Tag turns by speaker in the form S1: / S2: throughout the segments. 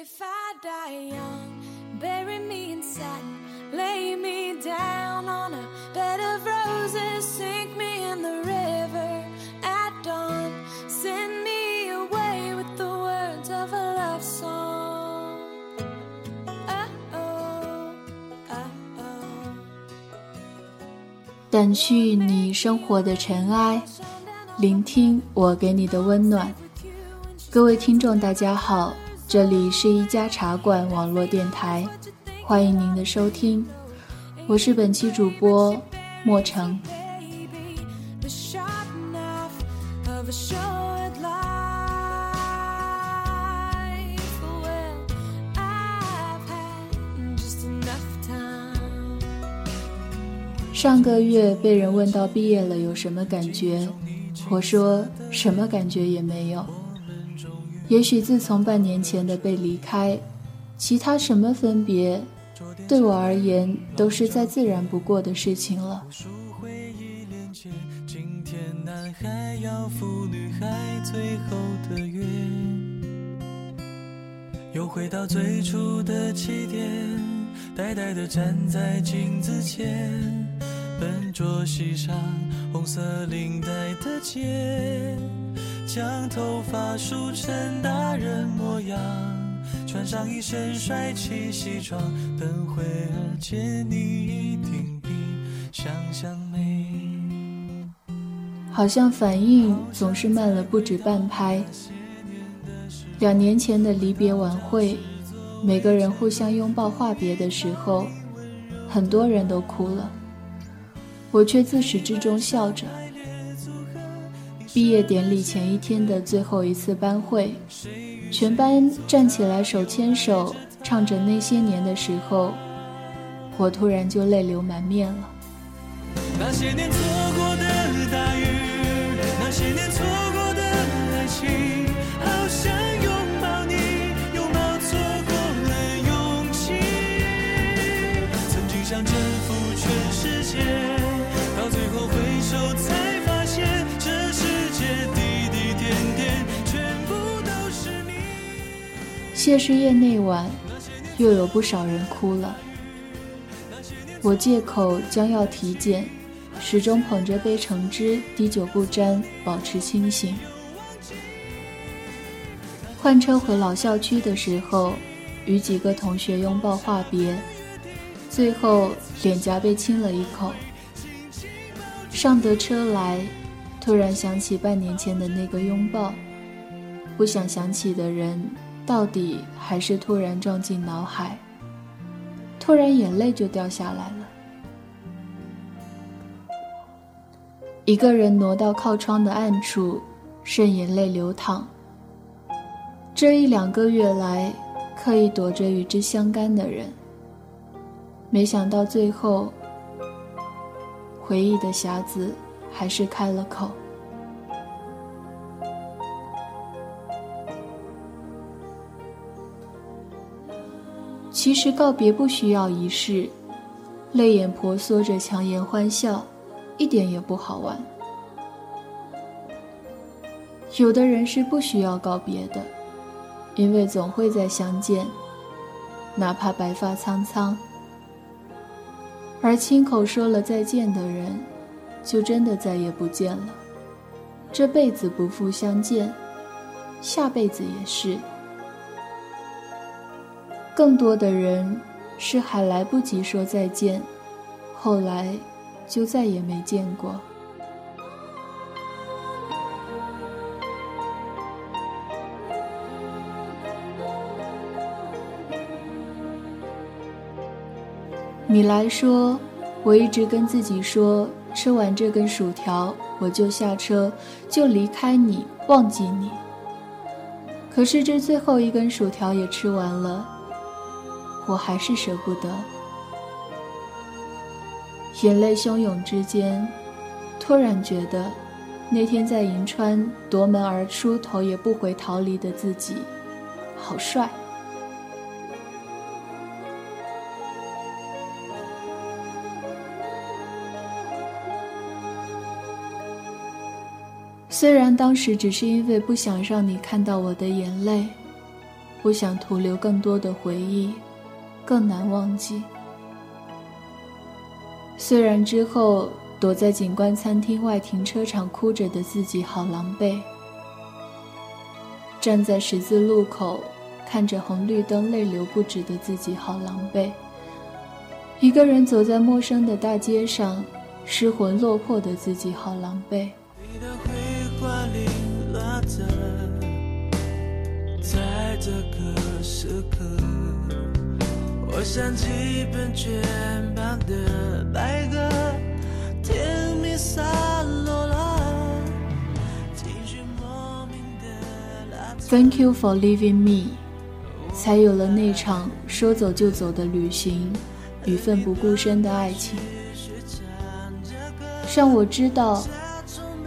S1: If I die young, bury me in satin, lay me down on a bed of roses, sink me in the river at dawn, send me away with the words of a love song. Oh, oh, oh, oh.
S2: 掸去你生活的尘埃，聆听我给你的温暖。各位听众，大家好，这里是一家茶馆网络电台，欢迎您的收听，我是本期主播莫成。上个月被人问到毕业了有什么感觉，我说什么感觉也没有。也许自从半年前的被离开，其他什么分别，对我而言都是再自然不过的事情了。
S3: 今天男孩要赴女孩最后的约，又回到最初的起点，呆呆地站在镜子前，笨拙系上红色领带的结，将头发梳成大人模样，穿上一身帅气西装，等会儿见你一定比想象美。
S2: 好像反应总是慢了不止半拍。两年前的离别晚会，每个人互相拥抱话别的时候，很多人都哭了，我却自始至终笑着。毕业典礼前一天的最后一次班会，全班站起来手牵手唱着那些年的时候，我突然就泪流满面了。
S3: 那些年错过的大雨，那些年错
S2: 谢师宴那晚，又有不少人哭了。我借口将要体检，始终捧着杯橙汁，滴酒不沾，保持清醒。换车回老校区的时候，与几个同学拥抱话别，最后脸颊被亲了一口。上得车来，突然想起半年前的那个拥抱，不想想起的人，到底还是突然撞进脑海，突然眼泪就掉下来了。一个人挪到靠窗的暗处，任眼泪流淌。这一两个月来，刻意躲着与之相干的人，没想到最后，回忆的匣子还是开了口。其实告别不需要仪式，泪眼婆娑着强颜欢笑，一点也不好玩。有的人是不需要告别的，因为总会再相见，哪怕白发苍苍。而亲口说了再见的人，就真的再也不见了，这辈子不复相见，下辈子也是。更多的人是还来不及说再见，后来就再也没见过。米莱说：“我一直跟自己说，吃完这根薯条我就下车，就离开你，忘记你。可是这最后一根薯条也吃完了。”我还是舍不得，眼泪汹涌之间，突然觉得，那天在银川夺门而出、头也不回逃离的自己，好帅。虽然当时只是因为不想让你看到我的眼泪。不想徒留更多的回忆，更难忘记。虽然之后躲在景观餐厅外停车场哭着的自己好狼狈，站在十字路口看着红绿灯泪流不止的自己好狼狈，一个人走在陌生的大街上失魂落魄的自己好狼狈。
S3: 在这个时刻，我想起本全版的白鸽，甜蜜洒落了，情绪莫名的拉。
S2: Thank you for leaving me，才有了那场说走就走的旅行与奋不顾身的爱情，让我知道，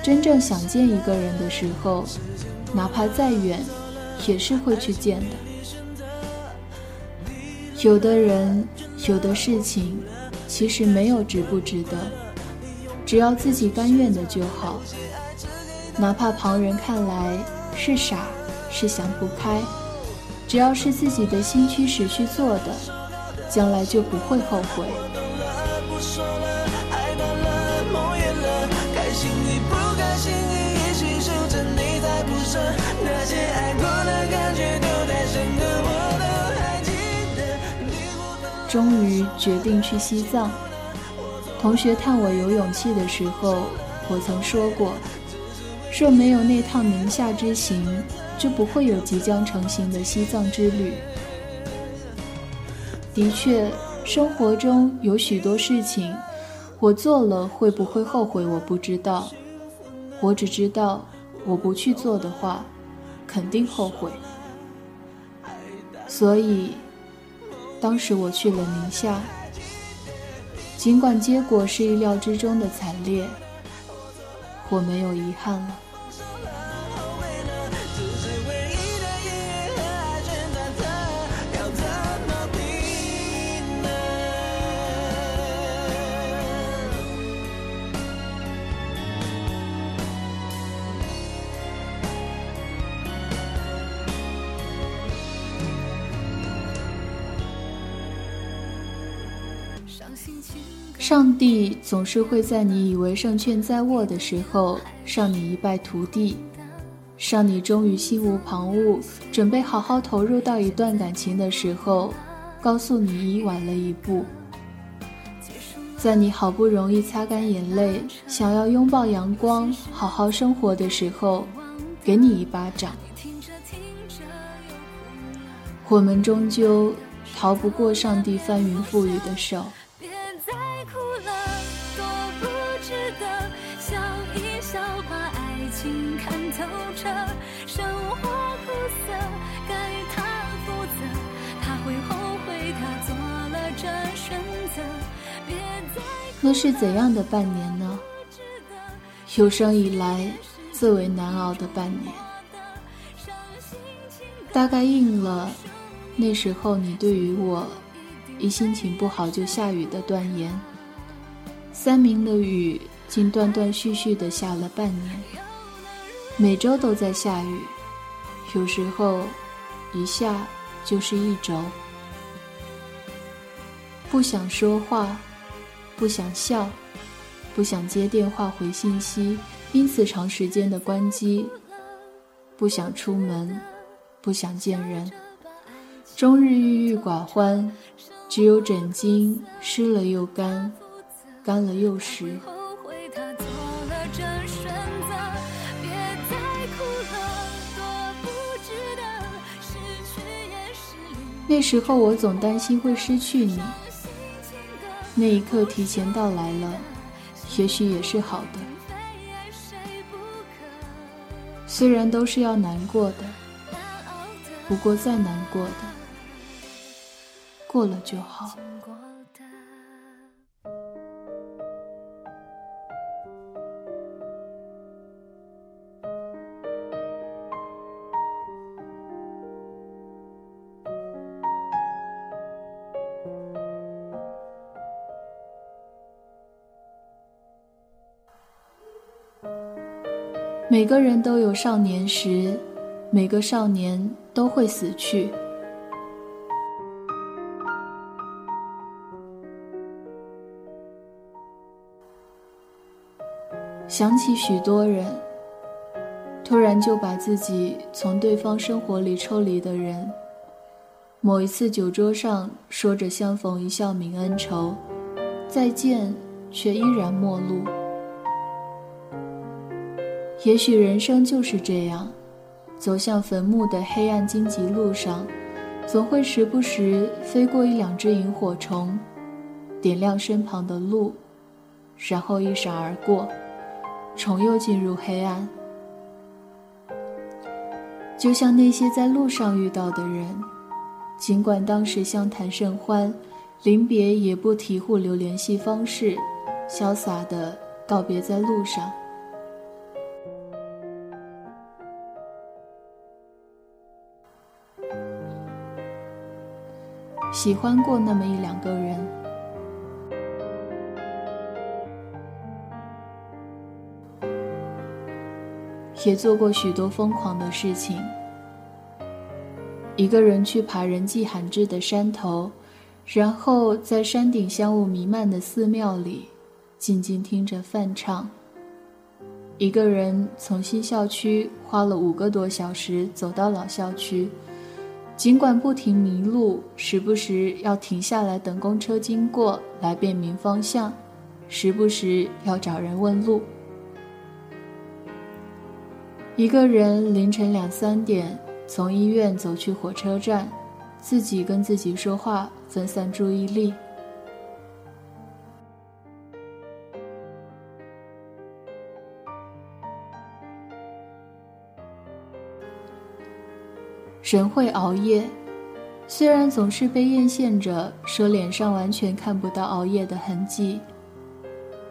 S2: 真正想见一个人的时候，哪怕再远，也是会去见的。有的人，有的事情，其实没有值不值得，只要自己甘愿的就好。哪怕旁人看来是傻，是想不开，只要是自己的心驱使去做的，将来就不会后悔。
S3: 不说了，爱淡了，梦远了，开心与不
S2: 终于决定去西藏。同学探我有勇气的时候，我曾说过，若没有那趟宁夏之行，就不会有即将成型的西藏之旅。的确，生活中有许多事情，我做了会不会后悔，我不知道。我只知道，我不去做的话，肯定后悔。所以，当时我去了宁夏，尽管结果是意料之中的惨烈，我没有遗憾了。上帝总是会在你以为胜券在握的时候，让你一败涂地；让你终于心无旁骛，准备好好投入到一段感情的时候，告诉你已晚了一步。在你好不容易擦干眼泪，想要拥抱阳光、好好生活的时候，给你一巴掌。我们终究逃不过上帝翻云覆雨的手。那是怎样的半年呢？有生以来最为难熬的半年，大概应了那时候你对于我一心情不好就下雨的断言。三明的雨竟断断续续的下了半年，每周都在下雨，有时候一下就是一周。不想说话，不想笑，不想接电话回信息，因此长时间的关机。不想出门，不想见人，终日郁郁寡欢，只有枕巾湿了又干，干了又湿。
S1: 后悔他做了这选择，别再哭了，多不值得，失去也是离
S2: 那时候我总担心会失去你，那一刻提前到来了，也许也是好的。虽然都是要难过，的不过再难过的，过了就好。每个人都有少年时，每个少年都会死去。想起许多人，突然就把自己从对方生活里抽离的人。某一次酒桌上说着相逢一笑泯恩仇，再见却依然陌路。也许人生就是这样，走向坟墓的黑暗荆棘路上，总会时不时飞过一两只萤火虫，点亮身旁的路，然后一闪而过，重又进入黑暗。就像那些在路上遇到的人。尽管当时相谈甚欢，临别也不提互留联系方式，潇洒的告别在路上。喜欢过那么一两个人，也做过许多疯狂的事情。一个人去爬人迹罕至的山头，然后在山顶香雾弥漫的寺庙里，静静听着梵唱。一个人从新校区花了五个多小时走到老校区，尽管不停迷路，时不时要停下来等公车经过来辨明方向，时不时要找人问路。一个人凌晨两三点。从医院走去火车站，自己跟自己说话，分散注意力。人会熬夜，虽然总是被艳羡着，说脸上完全看不到熬夜的痕迹，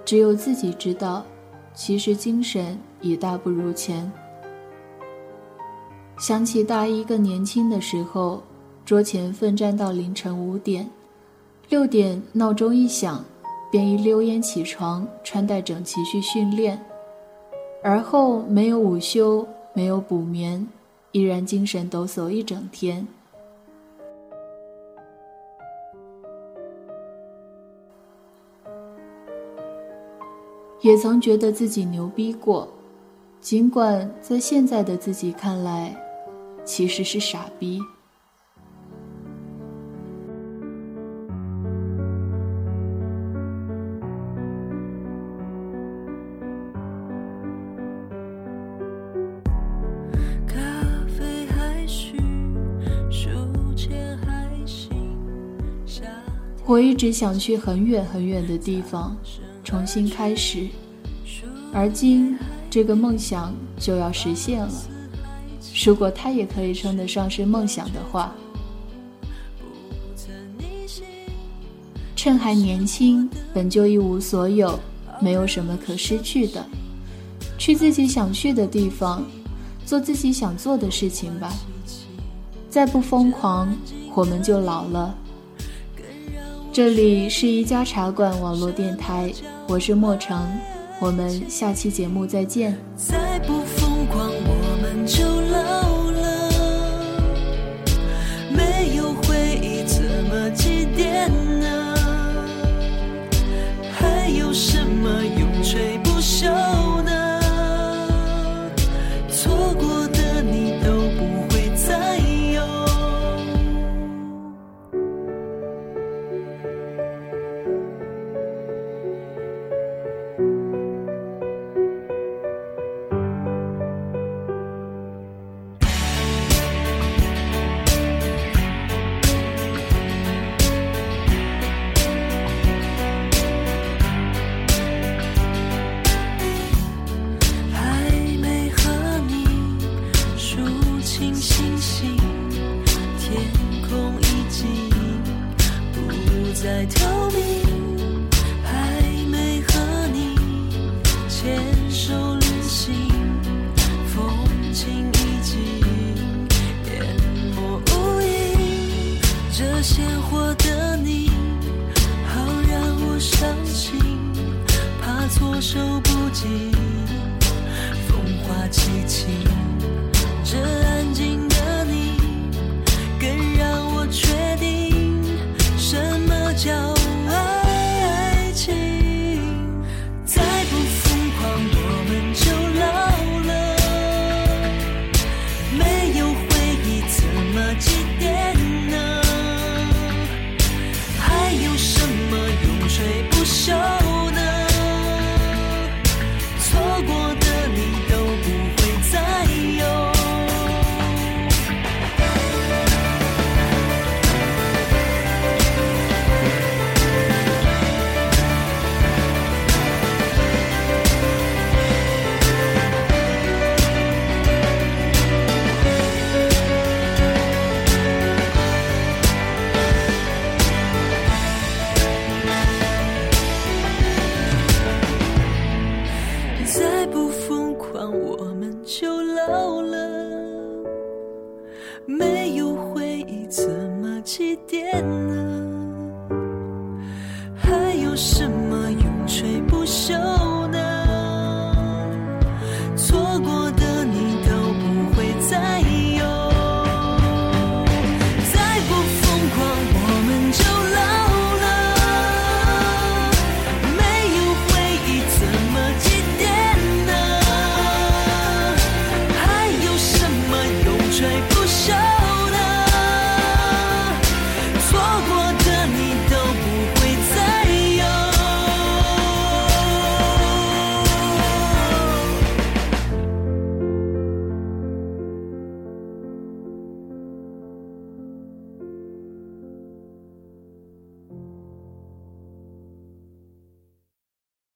S2: 只有自己知道，其实精神已大不如前。想起大一更年轻的时候，桌前奋战到凌晨五点，六点闹钟一响，便一溜烟起床，穿戴整齐去训练，而后没有午休，没有补眠，依然精神抖擞一整天。也曾觉得自己牛逼过，尽管在现在的自己看来。其实是傻逼。我一直想去很远很远的地方，重新开始，而今这个梦想就要实现了。如果它也可以称得上是梦想的话，趁还年轻，本就一无所有，没有什么可失去的，去自己想去的地方，做自己想做的事情吧。再不疯狂，我们就老了。这里是一家茶馆网络电台，我是莫城，我们下期节目再见。
S3: 再不疯狂，我们就。